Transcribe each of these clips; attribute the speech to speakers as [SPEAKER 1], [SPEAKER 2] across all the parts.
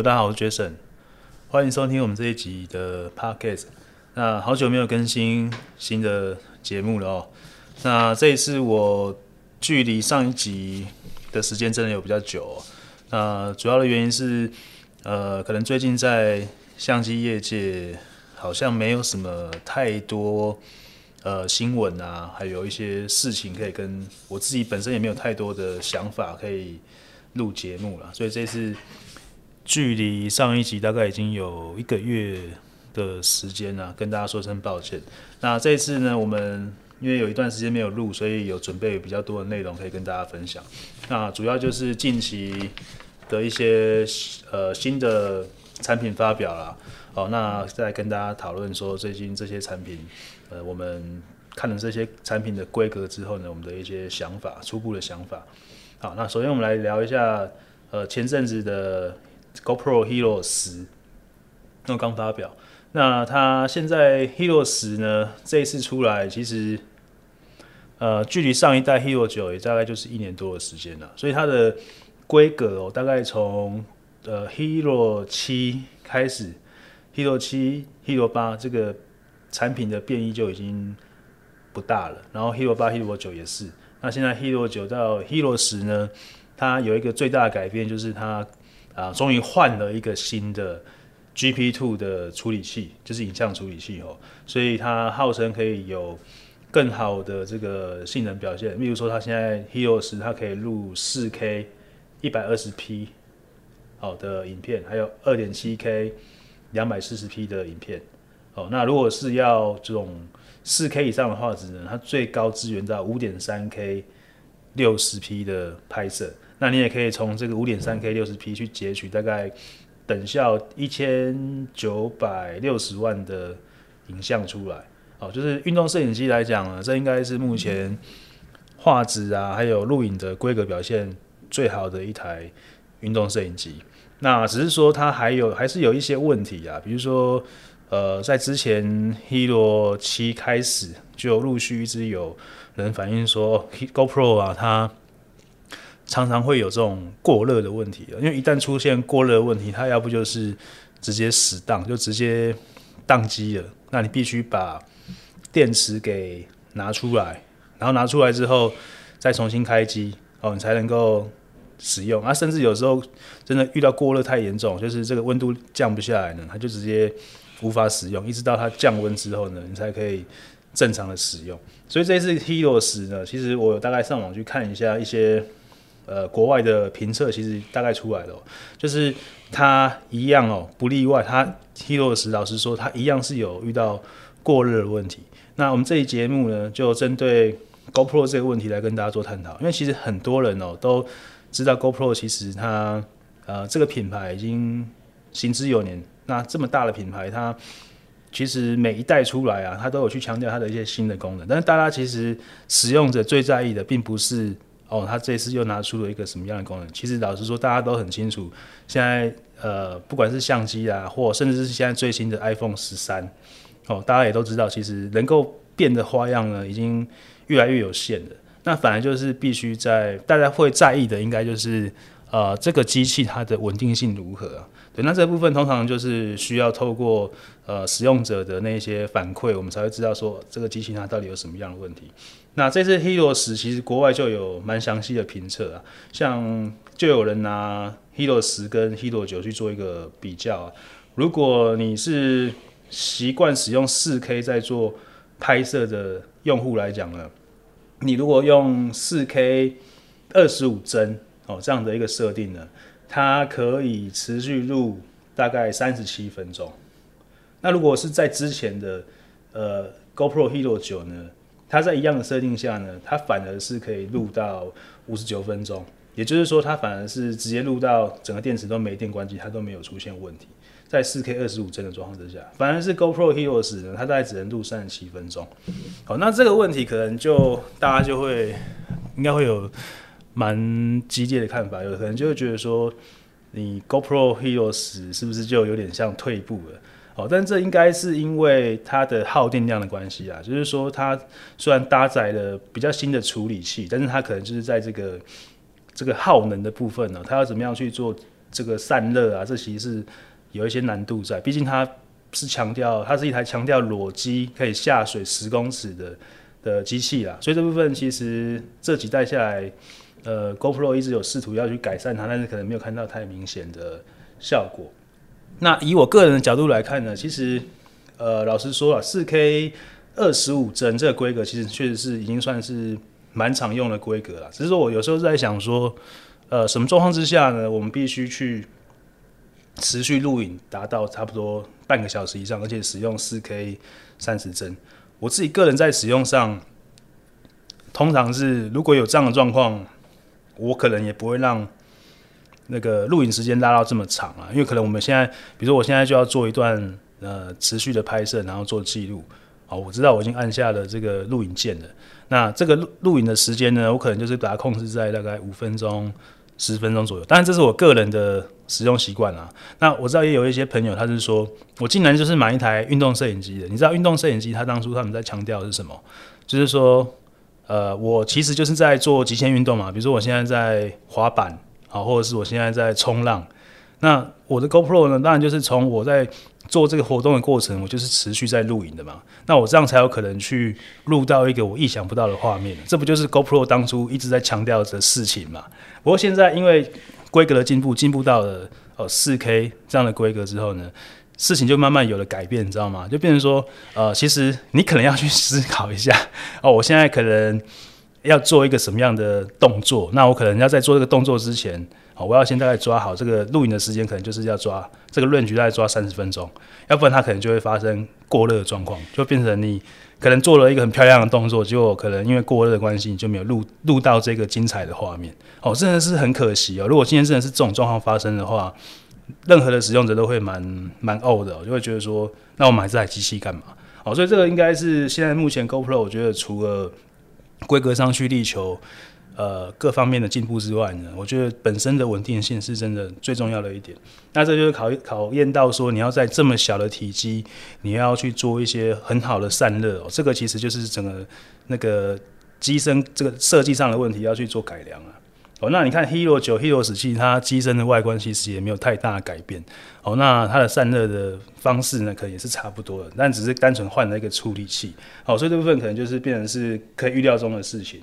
[SPEAKER 1] 大家好，我是 Jason，欢迎收听我们这一集的 Podcast。那好久没有更新新的节目了哦。那这一次我距离上一集的时间真的有比较久哦。那主要的原因是，呃，可能最近在相机业界好像没有什么太多呃新闻啊，还有一些事情可以跟我自己本身也没有太多的想法可以录节目了，所以这次。距离上一集大概已经有一个月的时间了，跟大家说声抱歉。那这次呢，我们因为有一段时间没有录，所以有准备比较多的内容可以跟大家分享。那主要就是近期的一些呃新的产品发表啦。好，那再跟大家讨论说最近这些产品，呃，我们看了这些产品的规格之后呢，我们的一些想法，初步的想法。好，那首先我们来聊一下，呃，前阵子的。GoPro Hero 十，那刚发表。那它现在 Hero 十呢？这一次出来，其实呃，距离上一代 Hero 九也大概就是一年多的时间了。所以它的规格哦，大概从呃 Hero 七开始，Hero 七、Hero 八这个产品的变异就已经不大了。然后 Hero 八、Hero 九也是。那现在 Hero 九到 Hero 十呢，它有一个最大的改变，就是它。啊，终于换了一个新的 GP2 的处理器，就是影像处理器哦，所以它号称可以有更好的这个性能表现。例如说，它现在 Hero 10它可以录 4K 120P 好的影片，还有 2.7K 240P 的影片。哦，那如果是要这种 4K 以上的画质呢，它最高支援到 5.3K 60P 的拍摄。那你也可以从这个五点三 K 六十 P 去截取大概等效一千九百六十万的影像出来，哦，就是运动摄影机来讲呢，这应该是目前画质啊，还有录影的规格表现最好的一台运动摄影机。那只是说它还有还是有一些问题啊，比如说呃，在之前 Hero 七开始就陆续一直有人反映说 GoPro 啊，它常常会有这种过热的问题，因为一旦出现过热问题，它要不就是直接死档，就直接宕机了。那你必须把电池给拿出来，然后拿出来之后再重新开机，哦，你才能够使用。啊，甚至有时候真的遇到过热太严重，就是这个温度降不下来呢，它就直接无法使用，一直到它降温之后呢，你才可以正常的使用。所以这次 Hero 10呢，其实我大概上网去看一下一些。呃，国外的评测其实大概出来了，就是它一样哦，不例外。它 Hero 10老实说，它一样是有遇到过热的问题。那我们这一节目呢，就针对 GoPro 这个问题来跟大家做探讨。因为其实很多人哦都知道 GoPro 其实它呃这个品牌已经行之有年。那这么大的品牌，它其实每一代出来啊，它都有去强调它的一些新的功能。但是大家其实使用者最在意的，并不是。哦，他这次又拿出了一个什么样的功能？其实老实说，大家都很清楚。现在呃，不管是相机啊，或甚至是现在最新的 iPhone 十三，哦，大家也都知道，其实能够变的花样呢，已经越来越有限了。那反而就是必须在大家会在意的，应该就是呃，这个机器它的稳定性如何啊？对，那这部分通常就是需要透过呃使用者的那些反馈，我们才会知道说这个机器它到底有什么样的问题。那这次 Hero 10其实国外就有蛮详细的评测啊，像就有人拿 Hero 10跟 Hero 9去做一个比较啊。如果你是习惯使用 4K 在做拍摄的用户来讲呢，你如果用 4K 二十五帧哦这样的一个设定呢，它可以持续录大概三十七分钟。那如果是在之前的呃 GoPro Hero 9呢？它在一样的设定下呢，它反而是可以录到五十九分钟，也就是说，它反而是直接录到整个电池都没电关机，它都没有出现问题。在四 K 二十五帧的状况之下，反而是 GoPro Hero 10呢，它大概只能录三十七分钟。好，那这个问题可能就大家就会应该会有蛮激烈的看法，有可能就会觉得说，你 GoPro Hero 10是不是就有点像退步了？哦，但这应该是因为它的耗电量的关系啊，就是说它虽然搭载了比较新的处理器，但是它可能就是在这个这个耗能的部分呢，它要怎么样去做这个散热啊，这其实是有一些难度在。毕竟它是强调，它是一台强调裸机可以下水十公尺的的机器啦，所以这部分其实这几代下来，呃，GoPro 一直有试图要去改善它，但是可能没有看到太明显的效果。那以我个人的角度来看呢，其实，呃，老实说啊，四 K 二十五帧这个规格，其实确实是已经算是蛮常用的规格了。只是说我有时候在想说，呃，什么状况之下呢，我们必须去持续录影达到差不多半个小时以上，而且使用四 K 三十帧。我自己个人在使用上，通常是如果有这样的状况，我可能也不会让那个录影时间拉到这么长啊，因为可能我们现在，比如说我现在就要做一段呃持续的拍摄，然后做记录。好，我知道我已经按下了这个录影键了。那这个录录影的时间呢，我可能就是把它控制在大概五分钟、十分钟左右。当然，这是我个人的使用习惯啊。那我知道也有一些朋友，他是说我竟然就是买一台运动摄影机的。你知道运动摄影机，他当初他们在强调的是什么？就是说，呃，我其实就是在做极限运动嘛。比如说我现在在滑板，啊，或者是我现在在冲浪。那我的 GoPro 呢，当然就是从我在做这个活动的过程，我就是持续在录影的嘛。那我这样才有可能去录到一个我意想不到的画面。这不就是 GoPro 当初一直在强调的事情嘛？不过现在因为规格的进步，进步到了呃四 K 这样的规格之后呢，事情就慢慢有了改变，你知道吗？就变成说，呃，其实你可能要去思考一下哦，我现在可能要做一个什么样的动作？那我可能要在做这个动作之前，哦，我要先大概抓好这个录影的时间，可能就是要抓这个论局大概抓三十分钟，要不然它可能就会发生过热的状况，就变成你可能做了一个很漂亮的动作，结果可能因为过热的关系，你就没有录录到这个精彩的画面。哦，真的是很可惜哦。如果今天真的是这种状况发生的话，任何的使用者都会蛮蛮呕的，就会觉得说，那我买这台机器干嘛？哦，所以这个应该是现在目前 GoPro 我觉得除了规格上去力求呃各方面的进步之外呢，我觉得本身的稳定性是真的最重要的一点。那这就是考考验到说，你要在这么小的体积，你要去做一些很好的散热哦，这个其实就是整个那个机身这个设计上的问题要去做改良啊。哦，那你看 Hero 9 Hero 十七，它机身的外观其实也没有太大的改变。哦，那它的散热的方式呢，可能也是差不多的，但只是单纯换了一个处理器。好，所以这部分可能就是变成是可以预料中的事情。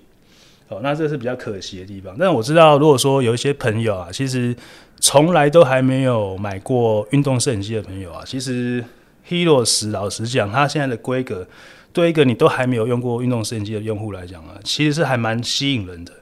[SPEAKER 1] 哦，那这是比较可惜的地方。但我知道，如果说有一些朋友啊，其实从来都还没有买过运动摄影机的朋友啊，其实 Hero 10老实讲，它现在的规格，对一个你都还没有用过运动摄影机的用户来讲啊，其实是还蛮吸引人的。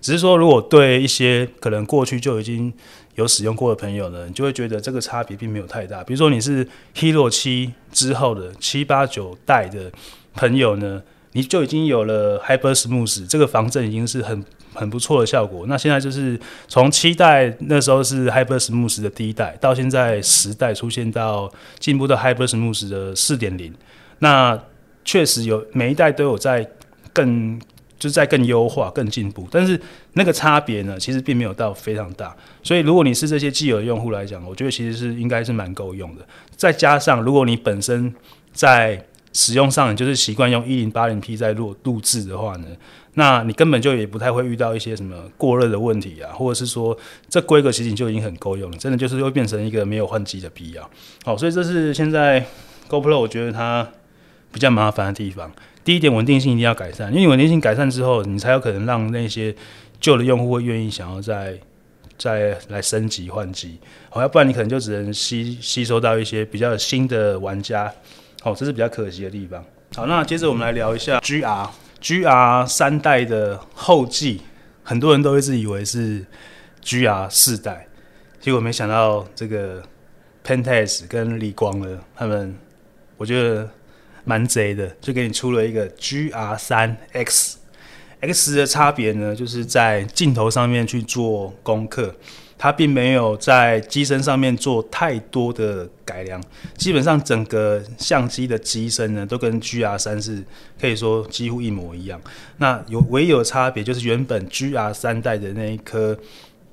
[SPEAKER 1] 只是说，如果对一些可能过去就已经有使用过的朋友呢，你就会觉得这个差别并没有太大。比如说你是 Hero 七之后的七八九代的朋友呢，你就已经有了 Hyper Smooth 这个防震已经是很很不错的效果。那现在就是从七代那时候是 Hyper Smooth 的第一代，到现在十代出现到进步到 Hyper Smooth 的四点零，那确实有每一代都有在更。就是在更优化、更进步，但是那个差别呢，其实并没有到非常大。所以，如果你是这些既有用户来讲，我觉得其实是应该是蛮够用的。再加上，如果你本身在使用上，你就是习惯用一零八零 P 在录录制的话呢，那你根本就也不太会遇到一些什么过热的问题啊，或者是说这规格其实就已经很够用了，真的就是会变成一个没有换机的必要。好，所以这是现在 GoPro 我觉得它比较麻烦的地方。第一点，稳定性一定要改善，因为稳定性改善之后，你才有可能让那些旧的用户会愿意想要再再来升级换机，好，要不然你可能就只能吸吸收到一些比较新的玩家，好，这是比较可惜的地方。好，那接着我们来聊一下 GR GR 三代的后继，很多人都一直以为是 GR 四代，结果没想到这个 Pentax 跟理光了，他们我觉得。蛮贼的，就给你出了一个 GR 三 X，X 的差别呢，就是在镜头上面去做功课，它并没有在机身上面做太多的改良，基本上整个相机的机身呢，都跟 GR 三是可以说几乎一模一样。那有唯有差别就是原本 GR 三代的那一颗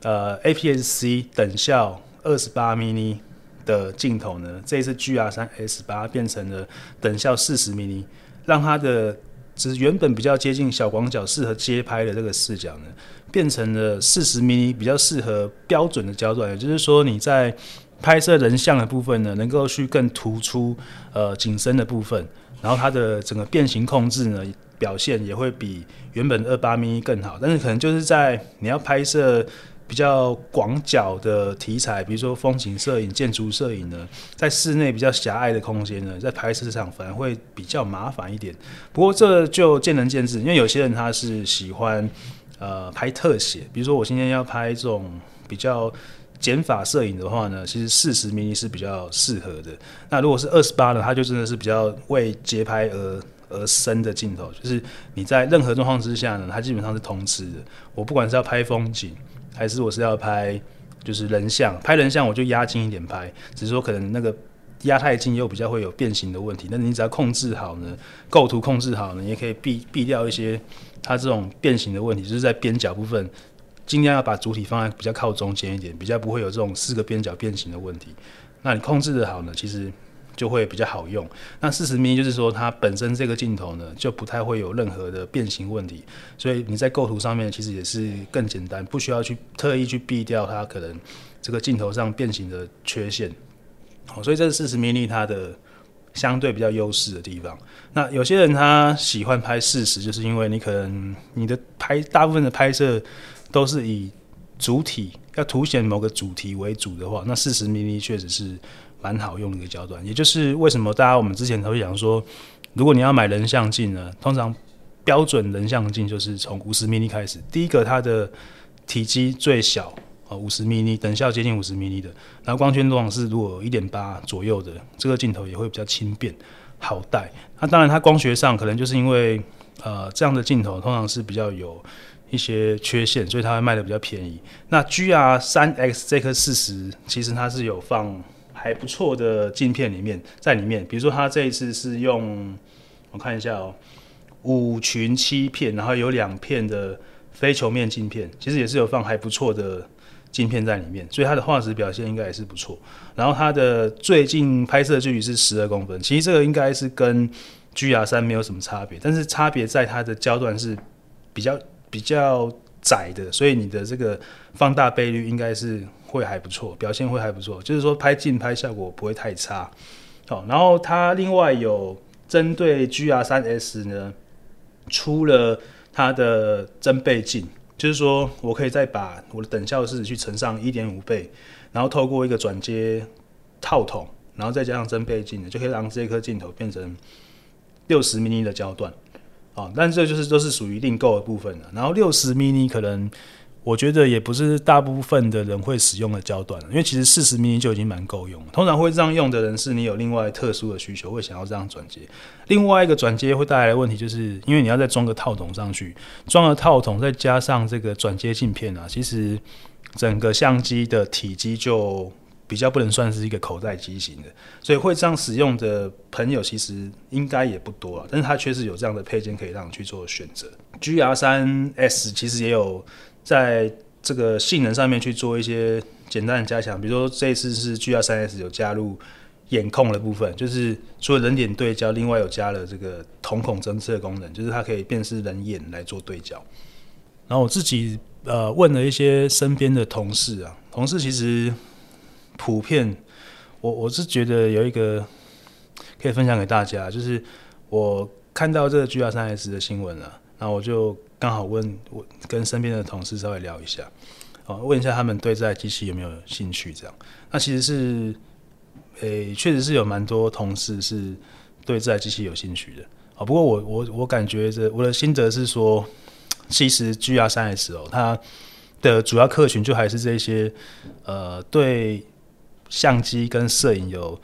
[SPEAKER 1] 呃 APS-C 等效二十八 mm。的镜头呢，这一次 GR 三 S 把它变成了等效四十 mm，让它的只是原本比较接近小广角、适合街拍的这个视角呢，变成了四十 mm 比较适合标准的焦段，也就是说你在拍摄人像的部分呢，能够去更突出呃景深的部分，然后它的整个变形控制呢，表现也会比原本二八 mm 更好，但是可能就是在你要拍摄。比较广角的题材，比如说风景摄影、建筑摄影呢，在室内比较狭隘的空间呢，在拍摄上反而会比较麻烦一点。不过这就见仁见智，因为有些人他是喜欢呃拍特写，比如说我今天要拍这种比较减法摄影的话呢，其实四十 mm 是比较适合的。那如果是二十八呢，它就真的是比较为街拍而而生的镜头，就是你在任何状况之下呢，它基本上是通吃的。我不管是要拍风景。还是我是要拍，就是人像，拍人像我就压近一点拍，只是说可能那个压太近又比较会有变形的问题。那你只要控制好呢，构图控制好呢，也可以避避掉一些它这种变形的问题，就是在边角部分尽量要把主体放在比较靠中间一点，比较不会有这种四个边角变形的问题。那你控制的好呢，其实。就会比较好用。那四十 mm 就是说，它本身这个镜头呢，就不太会有任何的变形问题，所以你在构图上面其实也是更简单，不需要去特意去避掉它可能这个镜头上变形的缺陷。好，所以这是四十 mm 它的相对比较优势的地方。那有些人他喜欢拍四十，就是因为你可能你的拍大部分的拍摄都是以主体要凸显某个主题为主的话，那四十 mm 确实是。蛮好用的一个焦段，也就是为什么大家我们之前都会讲说，如果你要买人像镜呢，通常标准人像镜就是从五十 mm 开始。第一个它的体积最小啊，五十 mm 等效接近五十 mm 的，然后光圈通常是如果一点八左右的，这个镜头也会比较轻便好带。那当然它光学上可能就是因为呃这样的镜头通常是比较有一些缺陷，所以它会卖得比较便宜。那 GR 三 X 这颗四十其实它是有放。还不错的镜片里面，在里面，比如说它这一次是用，我看一下哦，五群七片，然后有两片的非球面镜片，其实也是有放还不错的镜片在里面，所以它的画质表现应该也是不错。然后它的最近拍摄距离是十二公分，其实这个应该是跟 GR 三没有什么差别，但是差别在它的焦段是比较比较窄的，所以你的这个放大倍率应该是。会还不错，表现会还不错，就是说拍近拍效果不会太差。好，然后它另外有针对 GR 三 S 呢，出了它的增倍镜，就是说我可以再把我的等效式去乘上一点五倍，然后透过一个转接套筒，然后再加上增倍镜呢，就可以让这颗镜头变成六十 mm 的焦段。啊，但这就是都是属于另购的部分了。然后六十 mm 可能。我觉得也不是大部分的人会使用的焦段，因为其实四十 m 就已经蛮够用了。通常会这样用的人，是你有另外特殊的需求，会想要这样转接。另外一个转接会带来的问题，就是因为你要再装个套筒上去，装了套筒再加上这个转接镜片啊，其实整个相机的体积就比较不能算是一个口袋机型的，所以会这样使用的朋友其实应该也不多啊。但是它确实有这样的配件可以让你去做选择。GR 三 S 其实也有。在这个性能上面去做一些简单的加强，比如说这一次是 GR 三 S 有加入眼控的部分，就是除了人脸对焦，另外有加了这个瞳孔侦测功能，就是它可以辨识人眼来做对焦。然后我自己呃问了一些身边的同事啊，同事其实普遍，我我是觉得有一个可以分享给大家，就是我看到这个 GR 三 S 的新闻了，然后我就。刚好问我跟身边的同事稍微聊一下，哦，问一下他们对这台机器有没有兴趣？这样，那其实是，诶、确实是有蛮多同事是对这台机器有兴趣的。哦，不过我我我感觉这我的心得是说，其实 GR 三 S 哦，它的主要客群就还是这些，呃，对相机跟摄影有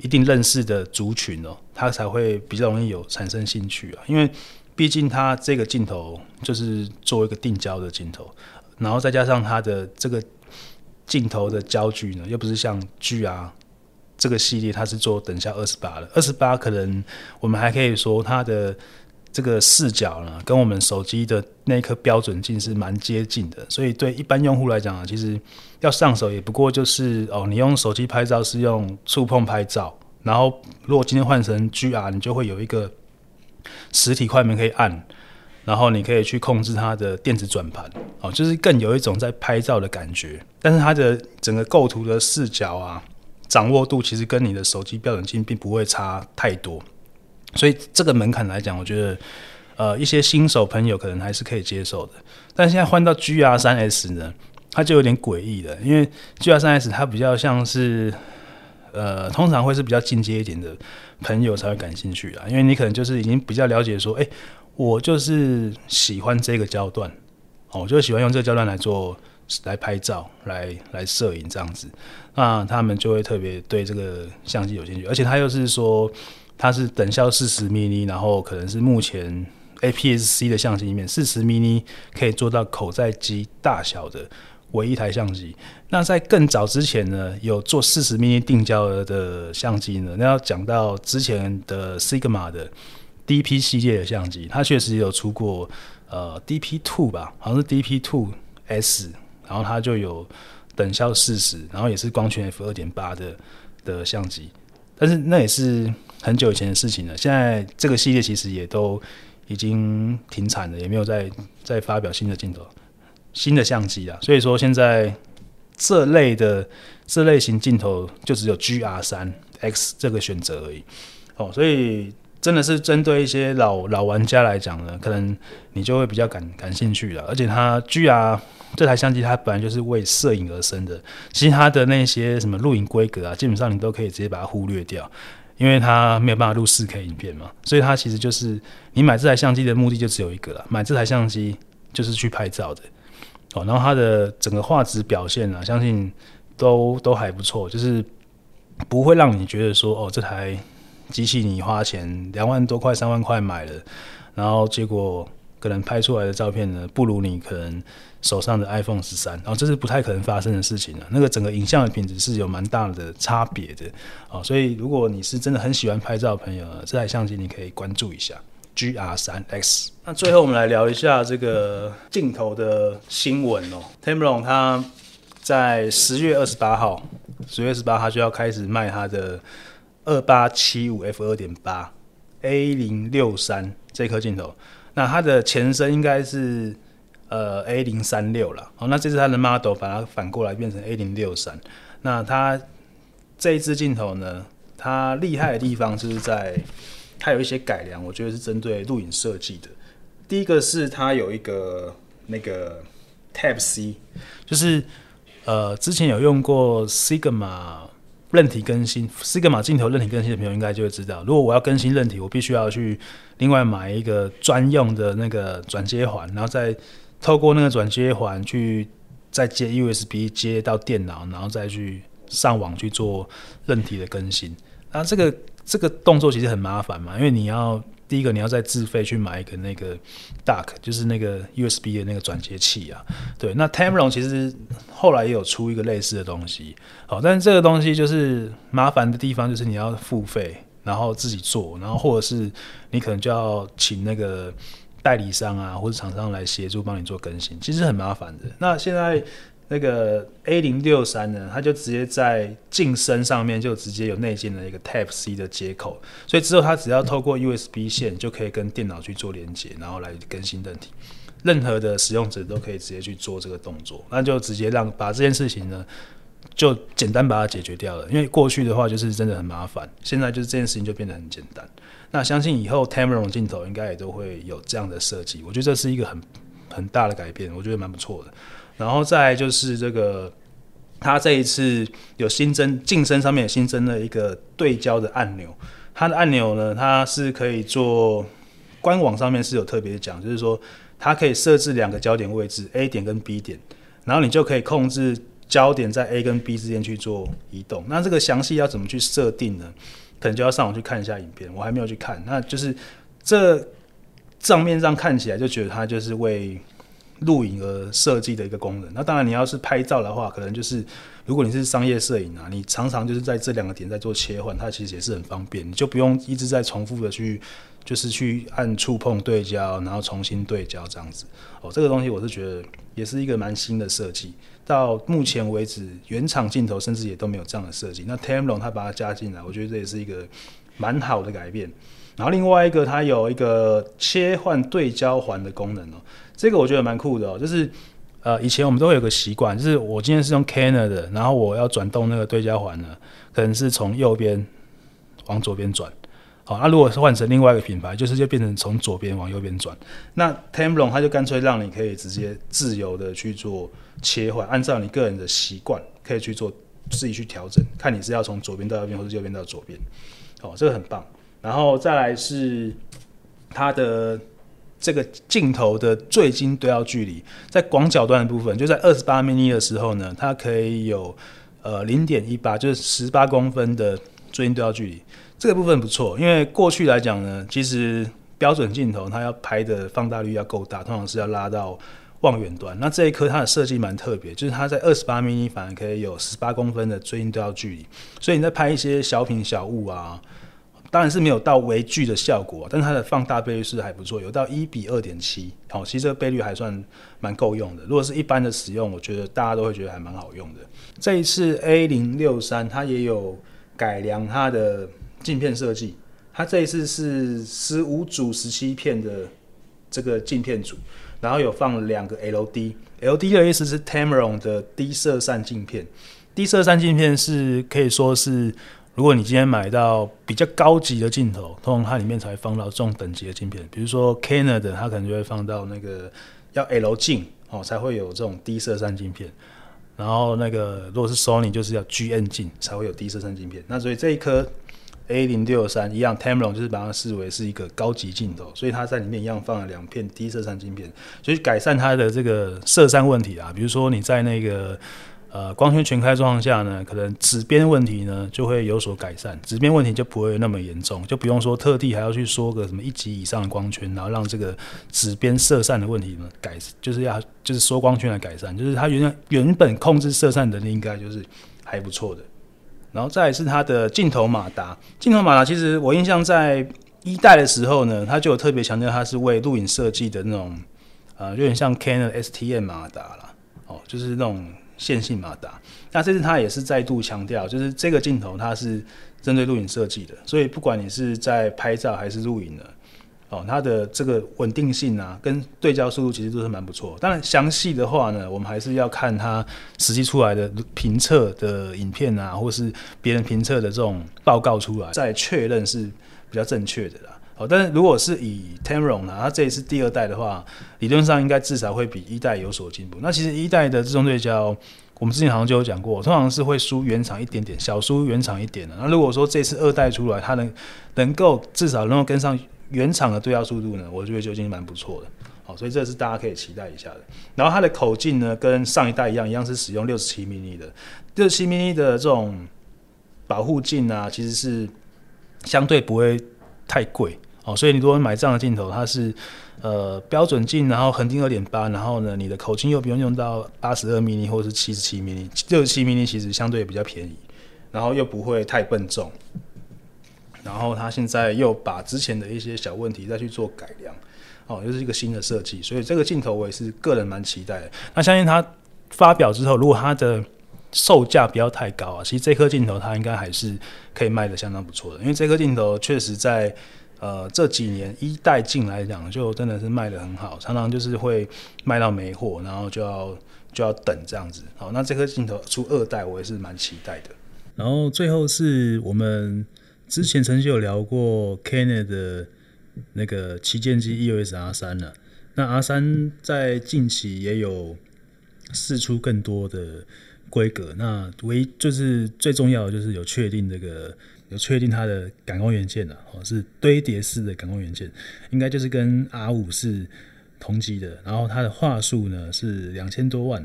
[SPEAKER 1] 一定认识的族群哦，它才会比较容易有产生兴趣啊，因为。毕竟它这个镜头就是做一个定焦的镜头，然后再加上它的这个镜头的焦距呢，又不是像 GR 这个系列，它是做等效二十八的。二十八可能我们还可以说它的这个视角呢，跟我们手机的那颗标准镜是蛮接近的。所以对一般用户来讲啊，其实要上手也不过就是哦，你用手机拍照是用触碰拍照，然后如果今天换成 GR，你就会有一个。实体快门可以按，然后你可以去控制它的电子转盘，哦，就是更有一种在拍照的感觉。但是它的整个构图的视角啊，掌握度其实跟你的手机标准镜并不会差太多。所以这个门槛来讲，我觉得呃一些新手朋友可能还是可以接受的。但现在换到 GR 三 S 呢，它就有点诡异了，因为 GR 三 S 它比较像是。呃，通常会是比较进阶一点的朋友才会感兴趣啊，因为你可能就是已经比较了解说，哎、我就是喜欢这个焦段，哦，我就喜欢用这个焦段来做来拍照、来来摄影这样子，那他们就会特别对这个相机有兴趣，而且它又是说它是等效四十 mini，然后可能是目前 APS-C 的相机里面四十 mini 可以做到口载机大小的。唯一台相机，那在更早之前呢，有做四十 mm 定焦的相机呢。那要讲到之前的 Sigma 的 DP 系列的相机，它确实有出过呃 DP Two 吧，好像是 DP Two S，然后它就有等效四十，然后也是光圈 F 二点八的的相机，但是那也是很久以前的事情了。现在这个系列其实也都已经停产了，也没有再再发表新的镜头。新的相机啊，所以说现在这类的这类型镜头就只有 GR 三 X 这个选择而已。哦，所以真的是针对一些老老玩家来讲呢，可能你就会比较感感兴趣了。而且它 GR 这台相机它本来就是为摄影而生的，其实它的那些什么录影规格啊，基本上你都可以直接把它忽略掉，因为它没有办法录 4K 影片嘛。所以它其实就是你买这台相机的目的就只有一个了，买这台相机就是去拍照的。哦，然后它的整个画质表现啊，相信都都还不错，就是不会让你觉得说，哦，这台机器你花钱两万多块、三万块买了，然后结果可能拍出来的照片呢，不如你可能手上的 iPhone 十三，然后这是不太可能发生的事情了。那个整个影像的品质是有蛮大的差别的，哦，所以如果你是真的很喜欢拍照的朋友呢，这台相机你可以关注一下。GR 三 X，那最后我们来聊一下这个镜头的新闻哦。Tamron 它在十月二十八号，十月二十八号就要开始卖它的二八七五 F 二点八 A 零六三这颗镜头。那它的前身应该是呃 A 零三六了。好，那这次它的 model 把它反过来变成 A 零六三。那它这一支镜头呢，它厉害的地方就是在。它有一些改良，我觉得是针对录影设计的。第一个是它有一个那个 Type C，就是呃之前有用过 Sigma 韧体更新，Sigma 镜头韧体更新的朋友应该就会知道，如果我要更新韧体，我必须要去另外买一个专用的那个转接环，然后再透过那个转接环去再接 USB 接到电脑，然后再去上网去做韧体的更新。那这个。这个动作其实很麻烦嘛，因为你要第一个你要再自费去买一个那个 dock，就是那个 USB 的那个转接器啊。对，那 Tamron 其实后来也有出一个类似的东西，好，但是这个东西就是麻烦的地方就是你要付费，然后自己做，然后或者是你可能就要请那个代理商啊或者厂商来协助帮你做更新，其实很麻烦的。那现在。那个 A 零六三呢，它就直接在镜身上面就直接有内建的一个 Type C 的接口，所以之后它只要透过 USB 线就可以跟电脑去做连接，然后来更新韧体。任何的使用者都可以直接去做这个动作，那就直接让把这件事情呢就简单把它解决掉了。因为过去的话就是真的很麻烦，现在就是这件事情就变得很简单。那相信以后 Tamron 镜头应该也都会有这样的设计，我觉得这是一个很很大的改变，我觉得蛮不错的。然后再就是这个，它这一次有新增镜身上面有新增了一个对焦的按钮。它的按钮呢，它是可以做官网上面是有特别讲，就是说它可以设置两个焦点位置 A 点跟 B 点，然后你就可以控制焦点在 A 跟 B 之间去做移动。那这个详细要怎么去设定呢？可能就要上网去看一下影片，我还没有去看。那就是这账面上看起来就觉得它就是为录影而设计的一个功能。那当然，你要是拍照的话，可能就是如果你是商业摄影啊，你常常就是在这两个点在做切换，它其实也是很方便，你就不用一直在重复的去，就是去按触碰对焦，然后重新对焦这样子。哦，这个东西我是觉得也是一个蛮新的设计。到目前为止，原厂镜头甚至也都没有这样的设计。那 Tamron 它把它加进来，我觉得这也是一个蛮好的改变。然后另外一个，它有一个切换对焦环的功能哦，这个我觉得蛮酷的哦。就是呃，以前我们都会有个习惯，就是我今天是用 Canon 的，然后我要转动那个对焦环呢，可能是从右边往左边转。好，那、如果是换成另外一个品牌，就是就变成从左边往右边转。那 Tamron 它就干脆让你可以直接自由的去做切换，按照你个人的习惯可以去做自己去调整，看你是要从左边到右边，或是右边到左边。哦，这个很棒。然后再来是它的这个镜头的最近对焦距离，在广角端的部分，就在二十八 mm 的时候呢，它可以有呃零点一八，就是十八公分的最近对焦距离，这个部分不错。因为过去来讲呢，其实标准镜头它要拍的放大率要够大，通常是要拉到望远端。那这一颗它的设计蛮特别，就是它在二十八 mm 反而可以有十八公分的最近对焦距离，所以你在拍一些小品小物啊。当然是没有到微距的效果，但是它的放大倍率是还不错，有到一比二点七，好，其实这个倍率还算蛮够用的。如果是一般的使用，我觉得大家都会觉得还蛮好用的。这一次 A 零六三它也有改良它的镜片设计，它这一次是十五组十七片的这个镜片组，然后有放两个 LD，LD 的意思是 Tamron 的低色散镜片，低色散镜片是可以说是。如果你今天买到比较高级的镜头，通常它里面才会放到这种等级的镜片，比如说 Canon 的，它可能就会放到那个要 L 镜哦，才会有这种低色散镜片。然后那个如果是 Sony，就是要 G N 镜才会有低色散镜片。那所以这一颗 A 零六三一样，Tamron 就是把它视为是一个高级镜头，所以它在里面一样放了两片低色散镜片，所以改善它的这个色散问题啊。比如说你在那个呃，光圈全开状况下呢，可能紫边问题呢就会有所改善，紫边问题就不会那么严重，就不用说特地还要去说个什么一级以上的光圈，然后让这个紫边色散的问题呢改，就是要就是缩光圈来改善，就是它原原本控制色散能力应该就是还不错的。然后再是它的镜头马达，镜头马达其实我印象在一代的时候呢，它就有特别强调它是为录影设计的那种，呃，有点像 Canon STM 马达啦，哦，就是那种。线性马达，那这次它也是再度强调，就是这个镜头它是针对录影设计的，所以不管你是在拍照还是录影的，哦，它的这个稳定性啊，跟对焦速度其实都是蛮不错。当然详细的话呢，我们还是要看它实际出来的评测的影片啊，或是别人评测的这种报告出来，再确认是比较正确的啦。哦，但是如果是以 Tamron 啊，它这一次第二代的话，理论上应该至少会比一代有所进步。那其实一代的自动对焦，我们之前好像就有讲过，通常是会输原厂一点点，小输原厂一点的。那如果说这次二代出来，它能能够至少能够跟上原厂的对焦速度呢，我觉得就已经蛮不错的。好，所以这是大家可以期待一下的。然后它的口径呢，跟上一代一样，一样是使用六十七 mm 的，六十七 mm 的这种保护镜啊，其实是相对不会太贵。哦，所以你如果买这样的镜头，它是呃标准镜，然后恒定二点八，然后呢，你的口径又不用用到八十二 mm 或者是七十七 mm，六十七 mm 其实相对比较便宜，然后又不会太笨重，然后它现在又把之前的一些小问题再去做改良，哦，又是一个新的设计，所以这个镜头我也是个人蛮期待的。那相信它发表之后，如果它的售价不要太高啊，其实这颗镜头它应该还是可以卖得相当不错的，因为这颗镜头确实在。呃，这几年一代进来讲，就真的是卖得很好，常常就是会卖到没货，然后就要就要等这样子。好，那这颗镜头出二代，我也是蛮期待的。然后最后是我们之前曾经有聊过 Canon 的那个旗舰机 EOS R 三了。那 R 三在近期也有释出更多的规格，那唯一就是最重要的就是有确定这个。有确定它的感光元件了，哦，是堆叠式的感光元件，应该就是跟 R 五是同级的。然后它的话术呢是两千多万，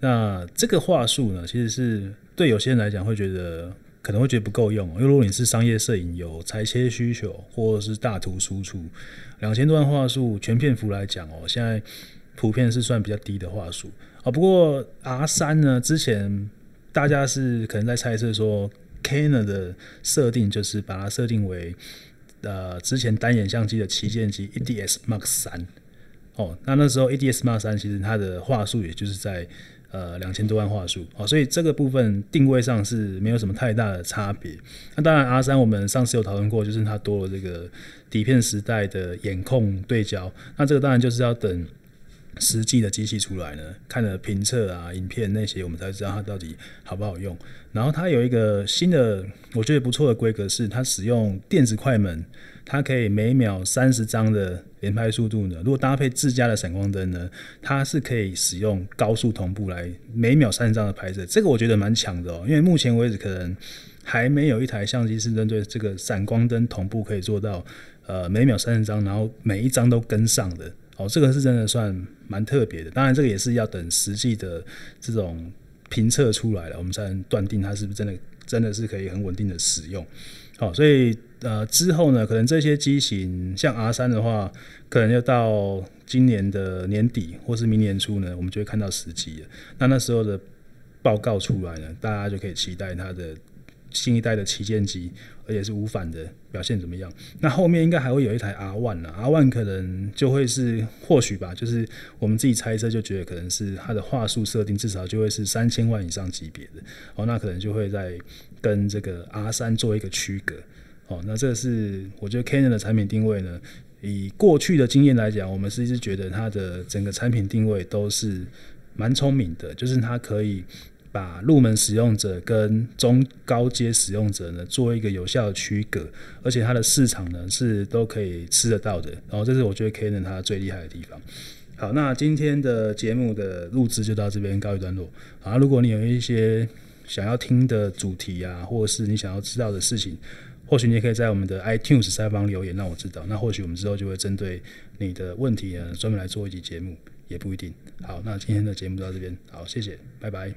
[SPEAKER 1] 那这个话术呢，其实是对有些人来讲会觉得可能会觉得不够用，因为如果你是商业摄影有裁切需求或者是大图输出，两千多万话术全片幅来讲哦，现在普遍是算比较低的话术啊。不过 R 三呢，之前大家是可能在猜测说。Canon 的设定就是把它设定为呃之前单眼相机的旗舰机 EDS Mark 三哦，那那时候 EDS Mark 三其实它的话术也就是在呃两千多万话术，哦，所以这个部分定位上是没有什么太大的差别。那当然 R 三我们上次有讨论过，就是它多了这个底片时代的眼控对焦，那这个当然就是要等。实际的机器出来呢，看了评测啊、影片那些，我们才知道它到底好不好用。然后它有一个新的，我觉得不错的规格是，它使用电子快门，它可以每秒三十张的连拍速度呢。如果搭配自家的闪光灯呢，它是可以使用高速同步来每秒三十张的拍摄。这个我觉得蛮强的哦，因为目前为止可能还没有一台相机是针对这个闪光灯同步可以做到呃每秒三十张，然后每一张都跟上的。哦，这个是真的算蛮特别的。当然，这个也是要等实际的这种评测出来了，我们才能断定它是不是真的真的是可以很稳定的使用。好，所以呃之后呢，可能这些机型像 R 三的话，可能要到今年的年底或是明年初呢，我们就会看到实机了。那那时候的报告出来呢，大家就可以期待它的。新一代的旗舰机，而且是无反的表现怎么样？那后面应该还会有一台 R One 了，R One 可能就会是或许吧，就是我们自己猜测就觉得可能是它的话术设定至少就会是三千万以上级别的哦，那可能就会在跟这个 R 三做一个区隔哦。那这是我觉得 Canon 的产品定位呢，以过去的经验来讲，我们是一直觉得它的整个产品定位都是蛮聪明的，就是它可以。把入门使用者跟中高阶使用者呢做一个有效的区隔，而且它的市场呢是都可以吃得到的。然后这是我觉得 Canon 它最厉害的地方。好，那今天的节目的录制就到这边告一段落。啊，如果你有一些想要听的主题啊，或者是你想要知道的事情，或许你也可以在我们的 iTunes 下方留言让我知道。那或许我们之后就会针对你的问题呢专门来做一集节目。也不一定。好，那今天的节目到这边。好，谢谢，拜拜。